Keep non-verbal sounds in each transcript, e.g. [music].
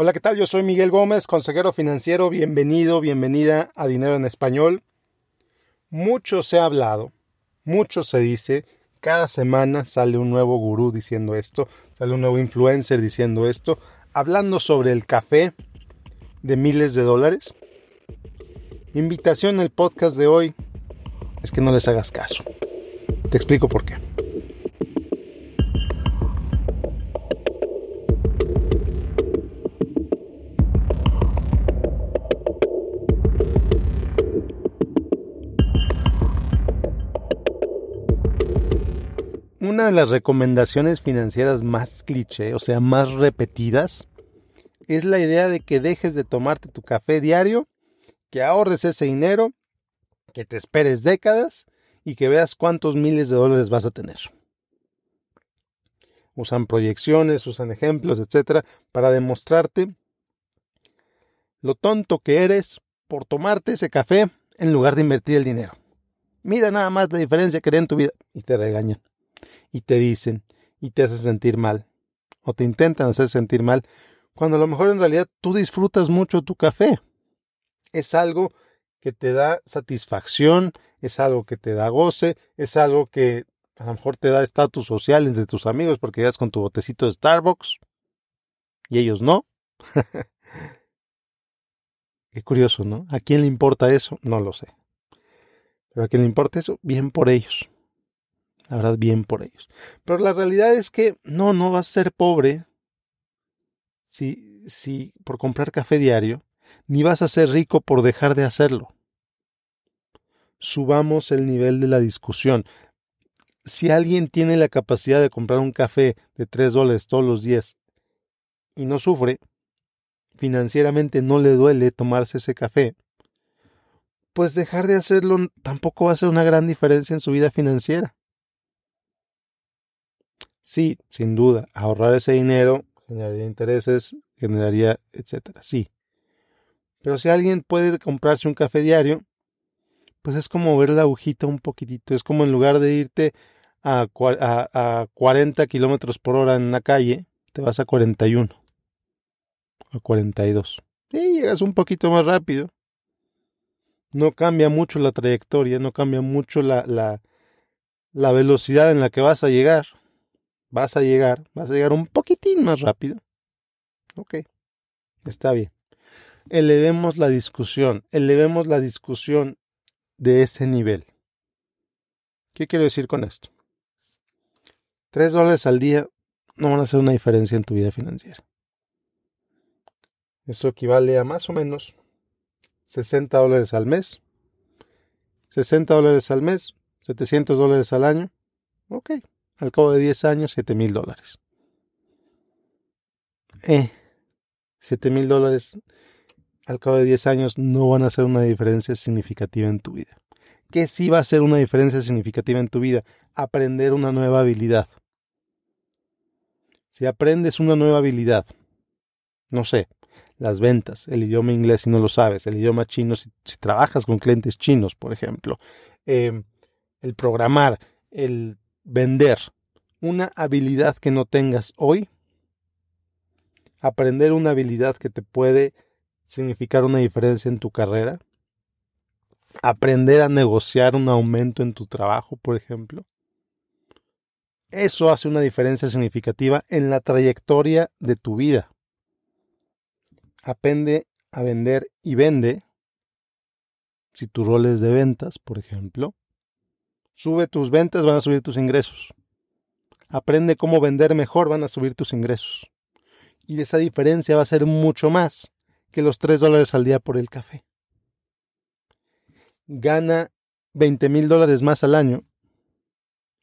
Hola, ¿qué tal? Yo soy Miguel Gómez, consejero financiero. Bienvenido, bienvenida a Dinero en Español. Mucho se ha hablado, mucho se dice. Cada semana sale un nuevo gurú diciendo esto, sale un nuevo influencer diciendo esto, hablando sobre el café de miles de dólares. invitación al podcast de hoy es que no les hagas caso. Te explico por qué. Una de las recomendaciones financieras más cliché, o sea, más repetidas, es la idea de que dejes de tomarte tu café diario, que ahorres ese dinero, que te esperes décadas y que veas cuántos miles de dólares vas a tener. Usan proyecciones, usan ejemplos, etcétera, para demostrarte lo tonto que eres por tomarte ese café en lugar de invertir el dinero. Mira nada más la diferencia que hay en tu vida y te regañan y te dicen y te hacen sentir mal o te intentan hacer sentir mal cuando a lo mejor en realidad tú disfrutas mucho tu café. Es algo que te da satisfacción, es algo que te da goce, es algo que a lo mejor te da estatus social entre tus amigos porque llegas con tu botecito de Starbucks y ellos no. [laughs] Qué curioso, ¿no? ¿A quién le importa eso? No lo sé. Pero a quién le importa eso, bien por ellos la verdad, bien por ellos. Pero la realidad es que no, no vas a ser pobre si, si por comprar café diario, ni vas a ser rico por dejar de hacerlo. Subamos el nivel de la discusión. Si alguien tiene la capacidad de comprar un café de 3 dólares todos los días y no sufre, financieramente no le duele tomarse ese café, pues dejar de hacerlo tampoco va a ser una gran diferencia en su vida financiera. Sí, sin duda, ahorrar ese dinero generaría intereses, generaría, etcétera. Sí. Pero si alguien puede comprarse un café diario, pues es como ver la agujita un poquitito. Es como en lugar de irte a, a, a 40 kilómetros por hora en la calle, te vas a 41, a 42. Y llegas un poquito más rápido. No cambia mucho la trayectoria, no cambia mucho la, la, la velocidad en la que vas a llegar vas a llegar, vas a llegar un poquitín más rápido. Ok, está bien. Elevemos la discusión, elevemos la discusión de ese nivel. ¿Qué quiero decir con esto? Tres dólares al día no van a hacer una diferencia en tu vida financiera. Esto equivale a más o menos 60 dólares al mes. 60 dólares al mes, 700 dólares al año. Ok, al cabo de 10 años, 7 mil dólares. Eh, 7 mil dólares al cabo de 10 años no van a hacer una diferencia significativa en tu vida. ¿Qué sí va a hacer una diferencia significativa en tu vida? Aprender una nueva habilidad. Si aprendes una nueva habilidad, no sé, las ventas, el idioma inglés si no lo sabes, el idioma chino si, trabajas con clientes chinos, por ejemplo, eh, el programar, el vender una habilidad que no tengas hoy, aprender una habilidad que te puede significar una diferencia en tu carrera, aprender a negociar un aumento en tu trabajo, por ejemplo. Eso hace una diferencia significativa en la trayectoria de tu vida. Aprende a vender y vende. Si tu rol es de ventas, por ejemplo, Sube tus ventas, van a subir tus ingresos. Aprende cómo vender mejor, van a subir tus ingresos. Y esa diferencia va a ser mucho más que los 3 dólares al día por el café. Gana 20 mil dólares más al año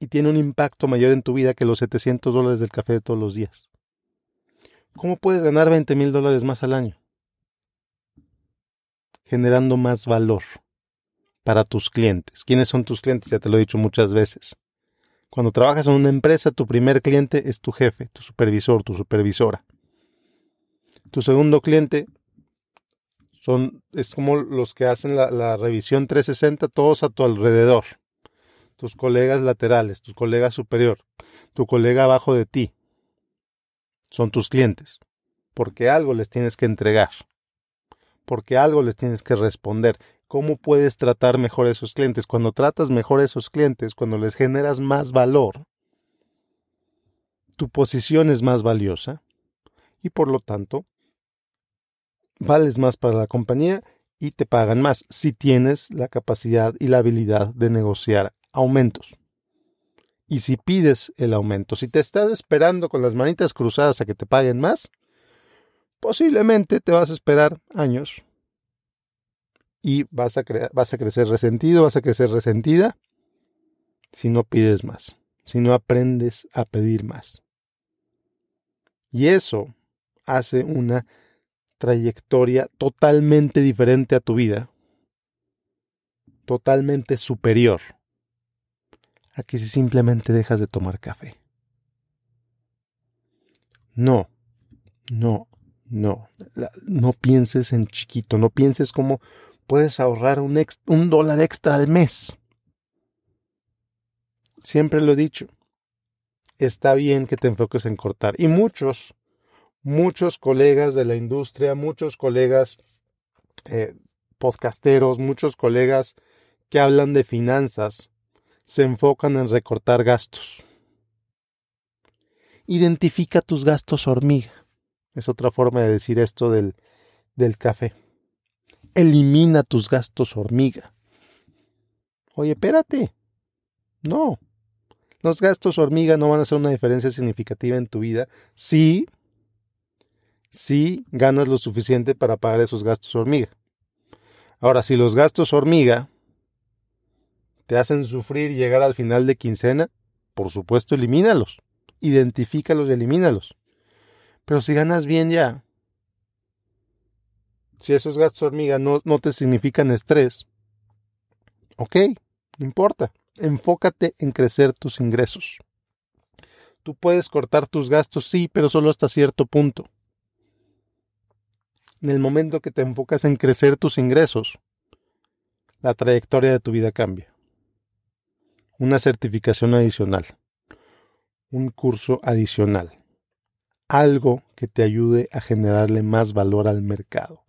y tiene un impacto mayor en tu vida que los 700 dólares del café de todos los días. ¿Cómo puedes ganar 20 mil dólares más al año? Generando más valor para tus clientes. ¿Quiénes son tus clientes? Ya te lo he dicho muchas veces. Cuando trabajas en una empresa, tu primer cliente es tu jefe, tu supervisor, tu supervisora. Tu segundo cliente son, es como los que hacen la, la revisión 360, todos a tu alrededor. Tus colegas laterales, tu colega superior, tu colega abajo de ti. Son tus clientes. porque algo les tienes que entregar, porque algo les tienes que responder. ¿Cómo puedes tratar mejor a esos clientes? Cuando tratas mejor a esos clientes, cuando les generas más valor, tu posición es más valiosa y por lo tanto vales más para la compañía y te pagan más si tienes la capacidad y la habilidad de negociar aumentos. Y si pides el aumento, si te estás esperando con las manitas cruzadas a que te paguen más, posiblemente te vas a esperar años y vas a, vas a crecer resentido, vas a crecer resentida si no pides más, si no aprendes a pedir más. Y eso hace una trayectoria totalmente diferente a tu vida, totalmente superior a que si simplemente dejas de tomar café. No, no, no, no pienses en chiquito, no pienses cómo puedes ahorrar un, un dólar extra al mes. Siempre lo he dicho, está bien que te enfoques en cortar. Y muchos muchos colegas de la industria, muchos colegas eh, podcasteros, muchos colegas que hablan de finanzas, se enfocan en recortar gastos. Identifica tus gastos hormiga. Es otra forma de decir esto del, del café. Elimina tus gastos hormiga. Oye, espérate. No. Los gastos hormiga no van a hacer una diferencia significativa en tu vida. Sí, si ganas lo suficiente para pagar esos gastos hormiga. Ahora, si los gastos hormiga te hacen sufrir y llegar al final de quincena, por supuesto, elimínalos. Identifícalos y elimínalos. Pero si ganas bien ya, si esos gastos hormiga no, no te significan estrés, ok, no importa. Enfócate en crecer tus ingresos. Tú puedes cortar tus gastos, sí, pero solo hasta cierto punto en el momento que te enfocas en crecer tus ingresos, la trayectoria de tu vida cambia. Una certificación adicional, un curso adicional, algo que te ayude a generarle más valor al mercado.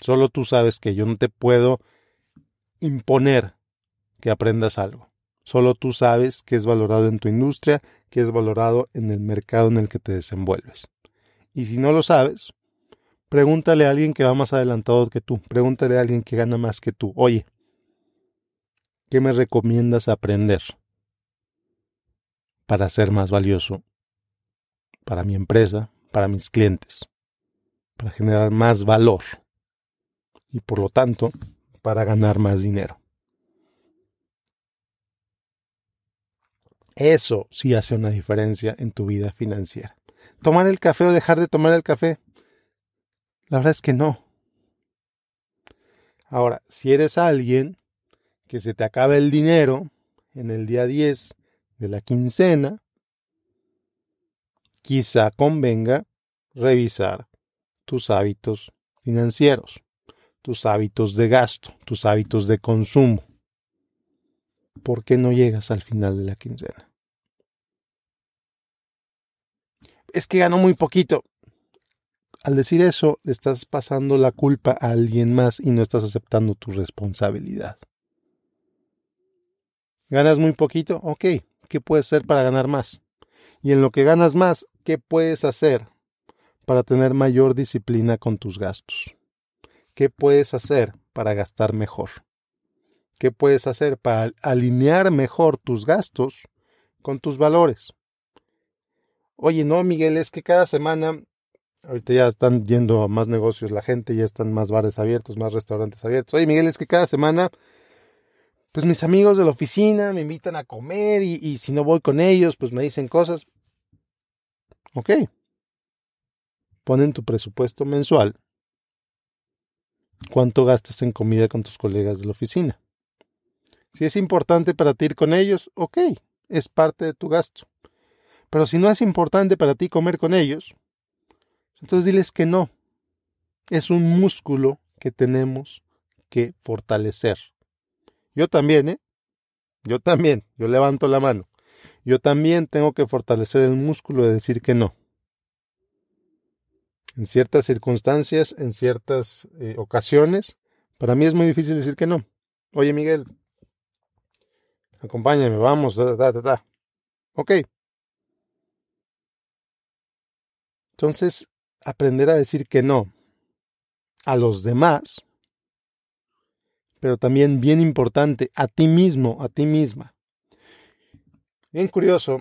Solo tú sabes que yo no te puedo imponer que aprendas algo. Solo tú sabes que es valorado en tu industria, que es valorado en el mercado en el que te desenvuelves. Y si no lo sabes, Pregúntale a alguien que va más adelantado que tú. Pregúntale a alguien que gana más que tú. Oye, ¿qué me recomiendas aprender para ser más valioso para mi empresa, para mis clientes, para generar más valor y por lo tanto para ganar más dinero? Eso sí hace una diferencia en tu vida financiera. Tomar el café o dejar de tomar el café la verdad es que no. Ahora, si eres alguien que se te acaba el dinero en el día 10 de la quincena, quizá convenga revisar tus hábitos financieros, tus hábitos de gasto, tus hábitos de consumo. ¿Por qué no llegas al final de la quincena? Es que gano muy poquito. Al decir eso, estás pasando la culpa a alguien más y no estás aceptando tu responsabilidad. ¿Ganas muy poquito? Ok, ¿qué puedes hacer para ganar más? Y en lo que ganas más, ¿qué puedes hacer para tener mayor disciplina con tus gastos? ¿Qué puedes hacer para gastar mejor? ¿Qué puedes hacer para alinear mejor tus gastos con tus valores? Oye, no, Miguel, es que cada semana Ahorita ya están yendo a más negocios la gente, ya están más bares abiertos, más restaurantes abiertos. Oye, Miguel, es que cada semana, pues mis amigos de la oficina me invitan a comer y, y si no voy con ellos, pues me dicen cosas. Ok. Ponen tu presupuesto mensual. ¿Cuánto gastas en comida con tus colegas de la oficina? Si es importante para ti ir con ellos, ok, es parte de tu gasto. Pero si no es importante para ti comer con ellos, entonces diles que no. Es un músculo que tenemos que fortalecer. Yo también, ¿eh? Yo también, yo levanto la mano. Yo también tengo que fortalecer el músculo de decir que no. En ciertas circunstancias, en ciertas eh, ocasiones, para mí es muy difícil decir que no. Oye, Miguel, acompáñame, vamos, Ok. Entonces, aprender a decir que no a los demás, pero también bien importante, a ti mismo, a ti misma. Bien curioso,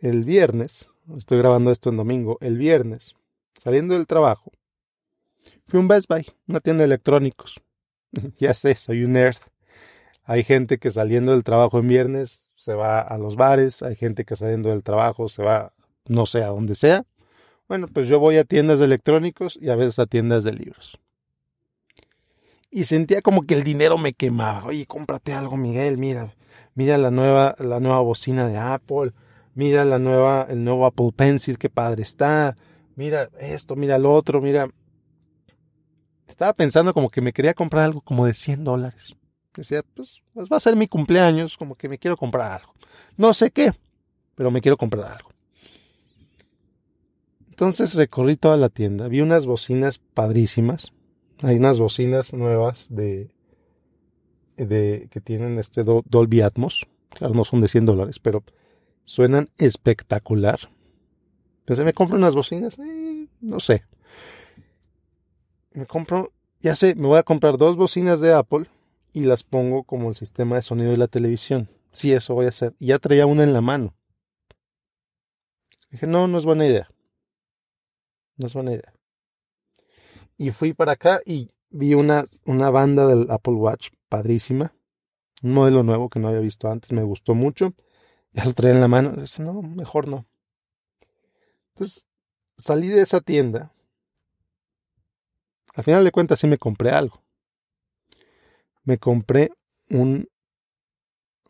el viernes, estoy grabando esto en domingo, el viernes, saliendo del trabajo, fui a un Best Buy, una tienda de electrónicos. [laughs] ya sé, soy un nerd. Hay gente que saliendo del trabajo en viernes se va a los bares, hay gente que saliendo del trabajo se va no sé a dónde sea. Bueno, pues yo voy a tiendas de electrónicos y a veces a tiendas de libros. Y sentía como que el dinero me quemaba. Oye, cómprate algo, Miguel, mira, mira la nueva, la nueva bocina de Apple, mira la nueva, el nuevo Apple Pencil, qué padre está, mira esto, mira lo otro, mira. Estaba pensando como que me quería comprar algo como de 100 dólares. Decía, pues, pues va a ser mi cumpleaños, como que me quiero comprar algo. No sé qué, pero me quiero comprar algo. Entonces recorrí toda la tienda, vi unas bocinas padrísimas. Hay unas bocinas nuevas de, de que tienen este Dolby Atmos. Claro, no son de 100 dólares, pero suenan espectacular. Entonces me compro unas bocinas, eh, no sé. Me compro, ya sé, me voy a comprar dos bocinas de Apple y las pongo como el sistema de sonido de la televisión. Sí, eso voy a hacer. Y ya traía una en la mano. Dije, no, no es buena idea. No es buena idea. Y fui para acá y vi una, una banda del Apple Watch padrísima. Un modelo nuevo que no había visto antes. Me gustó mucho. Ya lo traía en la mano. Dije, no, mejor no. Entonces salí de esa tienda. Al final de cuentas sí me compré algo. Me compré un,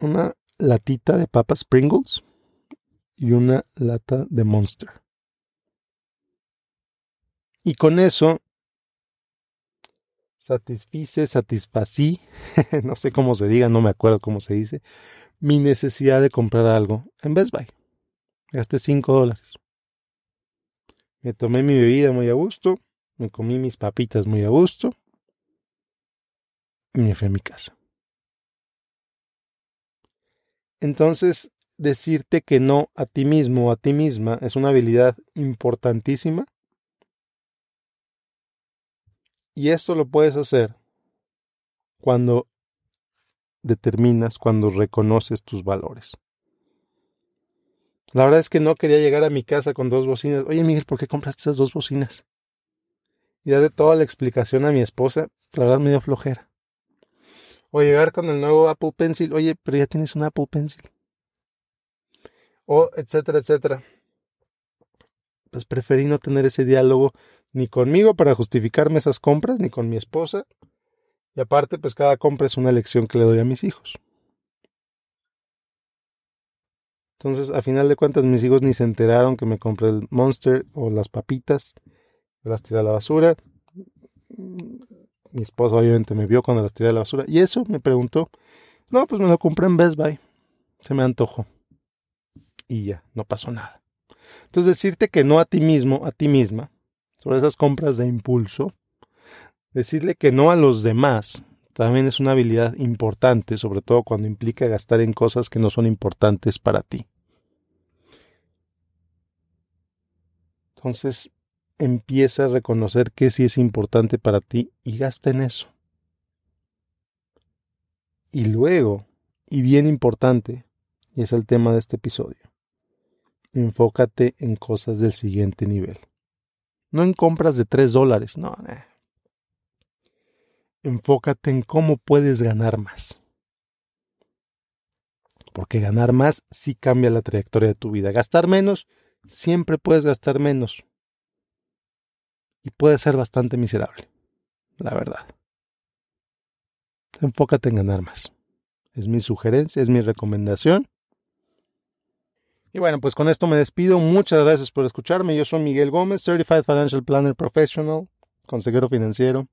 una latita de papas Pringles y una lata de Monster. Y con eso satisfice, satisfací, [laughs] no sé cómo se diga, no me acuerdo cómo se dice, mi necesidad de comprar algo en Best Buy. Gasté 5 dólares. Me tomé mi bebida muy a gusto, me comí mis papitas muy a gusto y me fui a mi casa. Entonces, decirte que no a ti mismo o a ti misma es una habilidad importantísima y esto lo puedes hacer cuando determinas, cuando reconoces tus valores. La verdad es que no quería llegar a mi casa con dos bocinas. Oye, Miguel, ¿por qué compraste esas dos bocinas? Y darle toda la explicación a mi esposa, la verdad me dio flojera. O llegar con el nuevo Apple Pencil. Oye, pero ya tienes un Apple Pencil. O etcétera, etcétera. Pues preferí no tener ese diálogo ni conmigo para justificarme esas compras, ni con mi esposa. Y aparte, pues cada compra es una lección que le doy a mis hijos. Entonces, a final de cuentas, mis hijos ni se enteraron que me compré el Monster o las papitas. Las tiré a la basura. Mi esposa obviamente me vio cuando las tiré a la basura. Y eso me preguntó. No, pues me lo compré en Best Buy. Se me antojó. Y ya, no pasó nada. Entonces, decirte que no a ti mismo, a ti misma, sobre esas compras de impulso, decirle que no a los demás también es una habilidad importante, sobre todo cuando implica gastar en cosas que no son importantes para ti. Entonces, empieza a reconocer que sí es importante para ti y gasta en eso. Y luego, y bien importante, y es el tema de este episodio, enfócate en cosas del siguiente nivel. No en compras de 3 dólares, no. Eh. Enfócate en cómo puedes ganar más. Porque ganar más sí cambia la trayectoria de tu vida. Gastar menos, siempre puedes gastar menos. Y puede ser bastante miserable, la verdad. Enfócate en ganar más. Es mi sugerencia, es mi recomendación. Y bueno, pues con esto me despido. Muchas gracias por escucharme. Yo soy Miguel Gómez, Certified Financial Planner Professional, consejero financiero.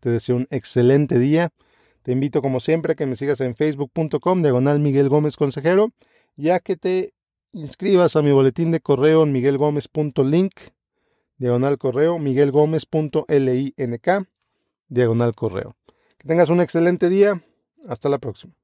Te deseo un excelente día. Te invito como siempre a que me sigas en facebook.com diagonal Miguel Gómez Consejero, ya que te inscribas a mi boletín de correo en miguelgomez.link, diagonal correo, miguelgomez.link, diagonal correo. Que tengas un excelente día. Hasta la próxima.